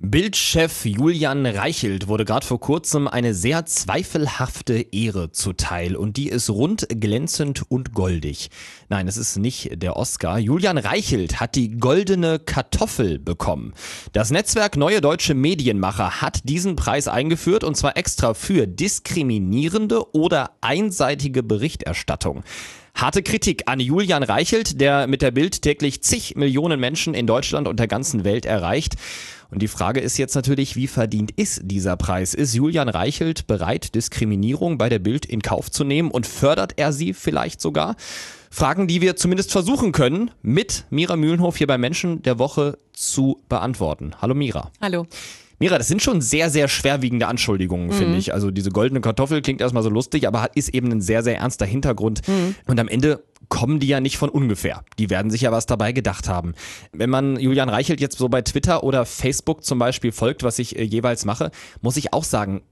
Bildchef Julian Reichelt wurde gerade vor kurzem eine sehr zweifelhafte Ehre zuteil und die ist rund glänzend und goldig. Nein, es ist nicht der Oscar. Julian Reichelt hat die goldene Kartoffel bekommen. Das Netzwerk Neue Deutsche Medienmacher hat diesen Preis eingeführt und zwar extra für diskriminierende oder einseitige Berichterstattung. Harte Kritik an Julian Reichelt, der mit der Bild täglich zig Millionen Menschen in Deutschland und der ganzen Welt erreicht. Und die Frage ist jetzt natürlich, wie verdient ist dieser Preis? Ist Julian Reichelt bereit, Diskriminierung bei der Bild in Kauf zu nehmen und fördert er sie vielleicht sogar? Fragen, die wir zumindest versuchen können, mit Mira Mühlenhof hier bei Menschen der Woche zu beantworten. Hallo Mira. Hallo. Mira, das sind schon sehr, sehr schwerwiegende Anschuldigungen, mhm. finde ich. Also diese goldene Kartoffel klingt erstmal so lustig, aber ist eben ein sehr, sehr ernster Hintergrund. Mhm. Und am Ende kommen die ja nicht von ungefähr. Die werden sich ja was dabei gedacht haben. Wenn man Julian Reichelt jetzt so bei Twitter oder Facebook zum Beispiel folgt, was ich äh, jeweils mache, muss ich auch sagen,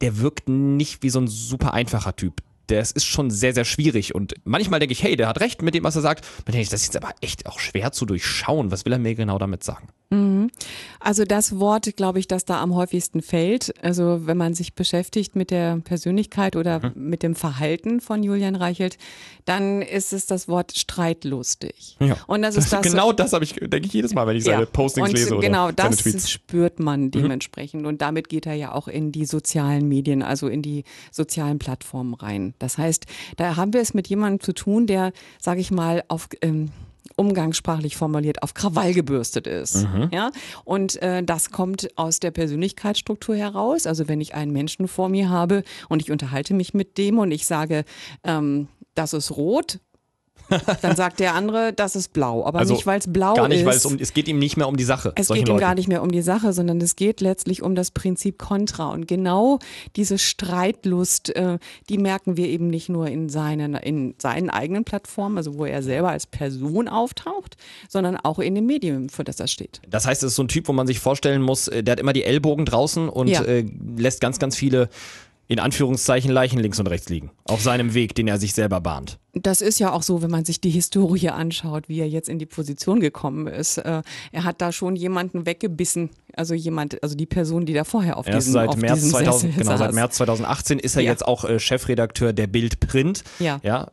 der wirkt nicht wie so ein super einfacher Typ das ist schon sehr, sehr schwierig. Und manchmal denke ich, hey, der hat recht mit dem, was er sagt. Dann denke ich, das ist jetzt aber echt auch schwer zu durchschauen. Was will er mir genau damit sagen? Mhm. Also das Wort, glaube ich, das da am häufigsten fällt. Also wenn man sich beschäftigt mit der Persönlichkeit oder mhm. mit dem Verhalten von Julian Reichelt, dann ist es das Wort streitlustig. Ja. Und das ist das. Genau das habe ich, denke ich, jedes Mal, wenn ich seine ja. Postings und lese oder Genau, das Tweets. spürt man mhm. dementsprechend. Mhm. Und damit geht er ja auch in die sozialen Medien, also in die sozialen Plattformen rein. Das heißt, da haben wir es mit jemandem zu tun, der, sage ich mal, auf ähm, umgangssprachlich formuliert auf Krawall gebürstet ist. Mhm. Ja? Und äh, das kommt aus der Persönlichkeitsstruktur heraus. Also wenn ich einen Menschen vor mir habe und ich unterhalte mich mit dem und ich sage, ähm, das ist rot, dann sagt der andere, das ist blau. Aber also nicht, weil es blau ist. Gar nicht, weil es um, es geht ihm nicht mehr um die Sache. Es geht ihm Leuten. gar nicht mehr um die Sache, sondern es geht letztlich um das Prinzip Kontra. Und genau diese Streitlust, äh, die merken wir eben nicht nur in seinen, in seinen eigenen Plattformen, also wo er selber als Person auftaucht, sondern auch in dem Medium, für das er steht. Das heißt, es ist so ein Typ, wo man sich vorstellen muss, äh, der hat immer die Ellbogen draußen und ja. äh, lässt ganz, ganz viele in Anführungszeichen Leichen links und rechts liegen. Auf seinem Weg, den er sich selber bahnt. Das ist ja auch so, wenn man sich die Historie anschaut, wie er jetzt in die Position gekommen ist. Äh, er hat da schon jemanden weggebissen, also jemand, also die Person, die da vorher auf Erst diesem seit auf März 2000, genau, seit März 2018 ist er ja. jetzt auch äh, Chefredakteur der Bild Print. Ja. ja.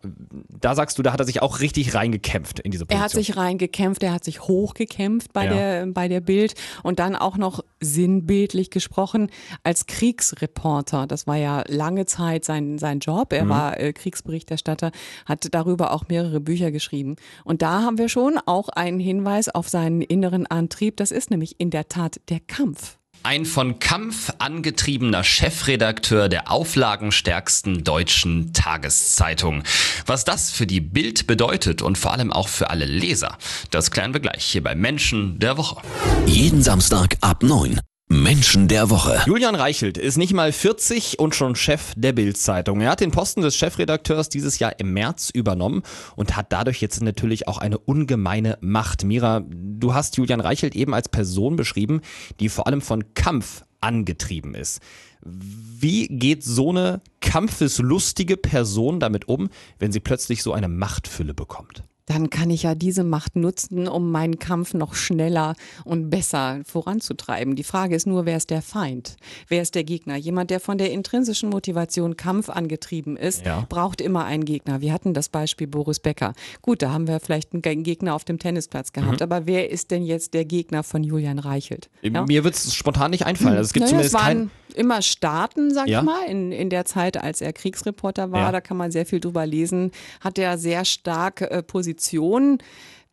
Da sagst du, da hat er sich auch richtig reingekämpft in diese Position. Er hat sich reingekämpft, er hat sich hochgekämpft bei ja. der bei der Bild und dann auch noch sinnbildlich gesprochen als Kriegsreporter. Das war ja lange Zeit sein sein Job. Er mhm. war äh, Kriegsberichterstatter, hat darüber auch mehrere Bücher geschrieben. Und da haben wir schon auch einen Hinweis auf seinen inneren Antrieb. Das ist nämlich in der Tat der Kampf. Ein von Kampf angetriebener Chefredakteur der auflagenstärksten deutschen Tageszeitung. Was das für die Bild bedeutet und vor allem auch für alle Leser, das klären wir gleich hier bei Menschen der Woche. Jeden Samstag ab 9. Menschen der Woche. Julian Reichelt ist nicht mal 40 und schon Chef der Bild-Zeitung. Er hat den Posten des Chefredakteurs dieses Jahr im März übernommen und hat dadurch jetzt natürlich auch eine ungemeine Macht. Mira, du hast Julian Reichelt eben als Person beschrieben, die vor allem von Kampf angetrieben ist. Wie geht so eine kampfeslustige Person damit um, wenn sie plötzlich so eine Machtfülle bekommt? Dann kann ich ja diese Macht nutzen, um meinen Kampf noch schneller und besser voranzutreiben. Die Frage ist nur, wer ist der Feind? Wer ist der Gegner? Jemand, der von der intrinsischen Motivation Kampf angetrieben ist, ja. braucht immer einen Gegner. Wir hatten das Beispiel Boris Becker. Gut, da haben wir vielleicht einen Gegner auf dem Tennisplatz gehabt, mhm. aber wer ist denn jetzt der Gegner von Julian Reichelt? Ja? Mir wird es spontan nicht einfallen. Also es gibt naja, zumindest kein immer Staaten, sag ja. ich mal, in, in der Zeit, als er Kriegsreporter war. Ja. Da kann man sehr viel drüber lesen. Hat er sehr stark äh, Positionen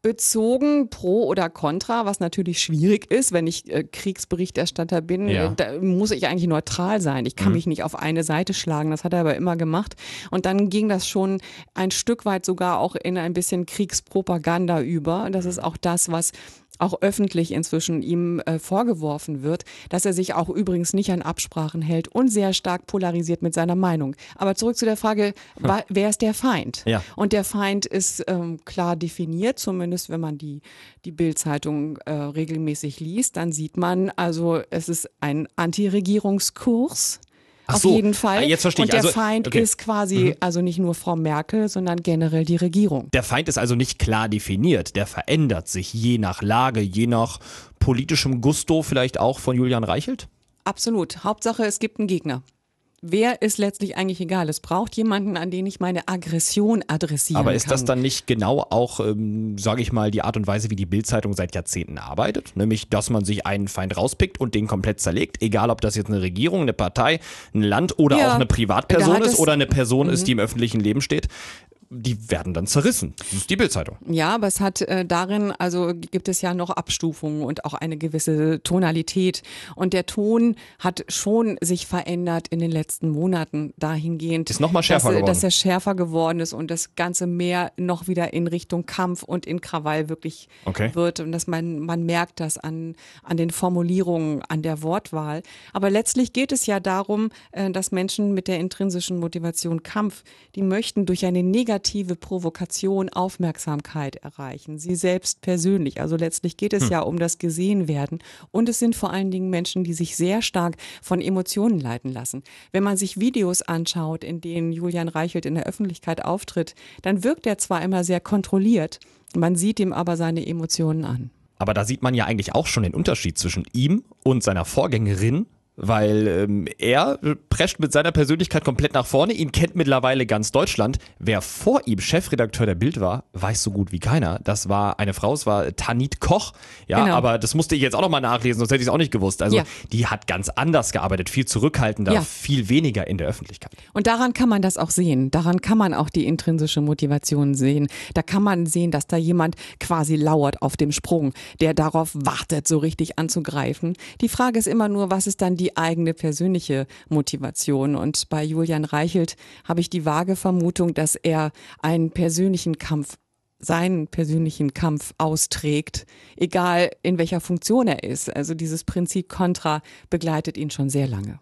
bezogen, pro oder contra, was natürlich schwierig ist, wenn ich äh, Kriegsberichterstatter bin, ja. äh, da muss ich eigentlich neutral sein. Ich kann mhm. mich nicht auf eine Seite schlagen, das hat er aber immer gemacht. Und dann ging das schon ein Stück weit sogar auch in ein bisschen Kriegspropaganda über. Das ist auch das, was auch öffentlich inzwischen ihm äh, vorgeworfen wird, dass er sich auch übrigens nicht an Absprachen hält und sehr stark polarisiert mit seiner Meinung. Aber zurück zu der Frage, hm. wer ist der Feind? Ja. Und der Feind ist ähm, klar definiert, zumindest wenn man die, die Bild-Zeitung äh, regelmäßig liest, dann sieht man, also es ist ein Antiregierungskurs Ach Auf so, jeden Fall. Ah, jetzt verstehe ich. Und der also, Feind okay. ist quasi mhm. also nicht nur Frau Merkel, sondern generell die Regierung. Der Feind ist also nicht klar definiert. Der verändert sich je nach Lage, je nach politischem Gusto vielleicht auch von Julian Reichelt? Absolut. Hauptsache, es gibt einen Gegner wer ist letztlich eigentlich egal. Es braucht jemanden, an den ich meine Aggression adressieren kann. Aber ist kann. das dann nicht genau auch, ähm, sage ich mal, die Art und Weise, wie die Bildzeitung seit Jahrzehnten arbeitet? Nämlich, dass man sich einen Feind rauspickt und den komplett zerlegt, egal ob das jetzt eine Regierung, eine Partei, ein Land oder ja, auch eine Privatperson ist oder eine Person mhm. ist, die im öffentlichen Leben steht die werden dann zerrissen. Das ist die Bildzeitung. Ja, aber es hat äh, darin, also gibt es ja noch Abstufungen und auch eine gewisse Tonalität. Und der Ton hat schon sich verändert in den letzten Monaten dahingehend. Ist nochmal schärfer dass, geworden. Dass er schärfer geworden ist und das Ganze mehr noch wieder in Richtung Kampf und in Krawall wirklich okay. wird. Und dass man, man merkt das an, an den Formulierungen, an der Wortwahl. Aber letztlich geht es ja darum, äh, dass Menschen mit der intrinsischen Motivation Kampf, die möchten durch eine negative negative Provokation Aufmerksamkeit erreichen. Sie selbst persönlich. Also letztlich geht es hm. ja um das Gesehenwerden. Und es sind vor allen Dingen Menschen, die sich sehr stark von Emotionen leiten lassen. Wenn man sich Videos anschaut, in denen Julian Reichelt in der Öffentlichkeit auftritt, dann wirkt er zwar immer sehr kontrolliert, man sieht ihm aber seine Emotionen an. Aber da sieht man ja eigentlich auch schon den Unterschied zwischen ihm und seiner Vorgängerin, weil ähm, er prescht mit seiner Persönlichkeit komplett nach vorne. Ihn kennt mittlerweile ganz Deutschland. Wer vor ihm Chefredakteur der Bild war, weiß so gut wie keiner. Das war eine Frau, es war Tanit Koch. Ja, genau. aber das musste ich jetzt auch nochmal nachlesen, sonst hätte ich es auch nicht gewusst. Also ja. die hat ganz anders gearbeitet, viel zurückhaltender, ja. viel weniger in der Öffentlichkeit. Und daran kann man das auch sehen. Daran kann man auch die intrinsische Motivation sehen. Da kann man sehen, dass da jemand quasi lauert auf dem Sprung, der darauf wartet, so richtig anzugreifen. Die Frage ist immer nur, was ist dann die eigene persönliche Motivation. Und bei Julian Reichelt habe ich die vage Vermutung, dass er einen persönlichen Kampf seinen persönlichen Kampf austrägt, egal in welcher Funktion er ist. Also dieses Prinzip Contra begleitet ihn schon sehr lange.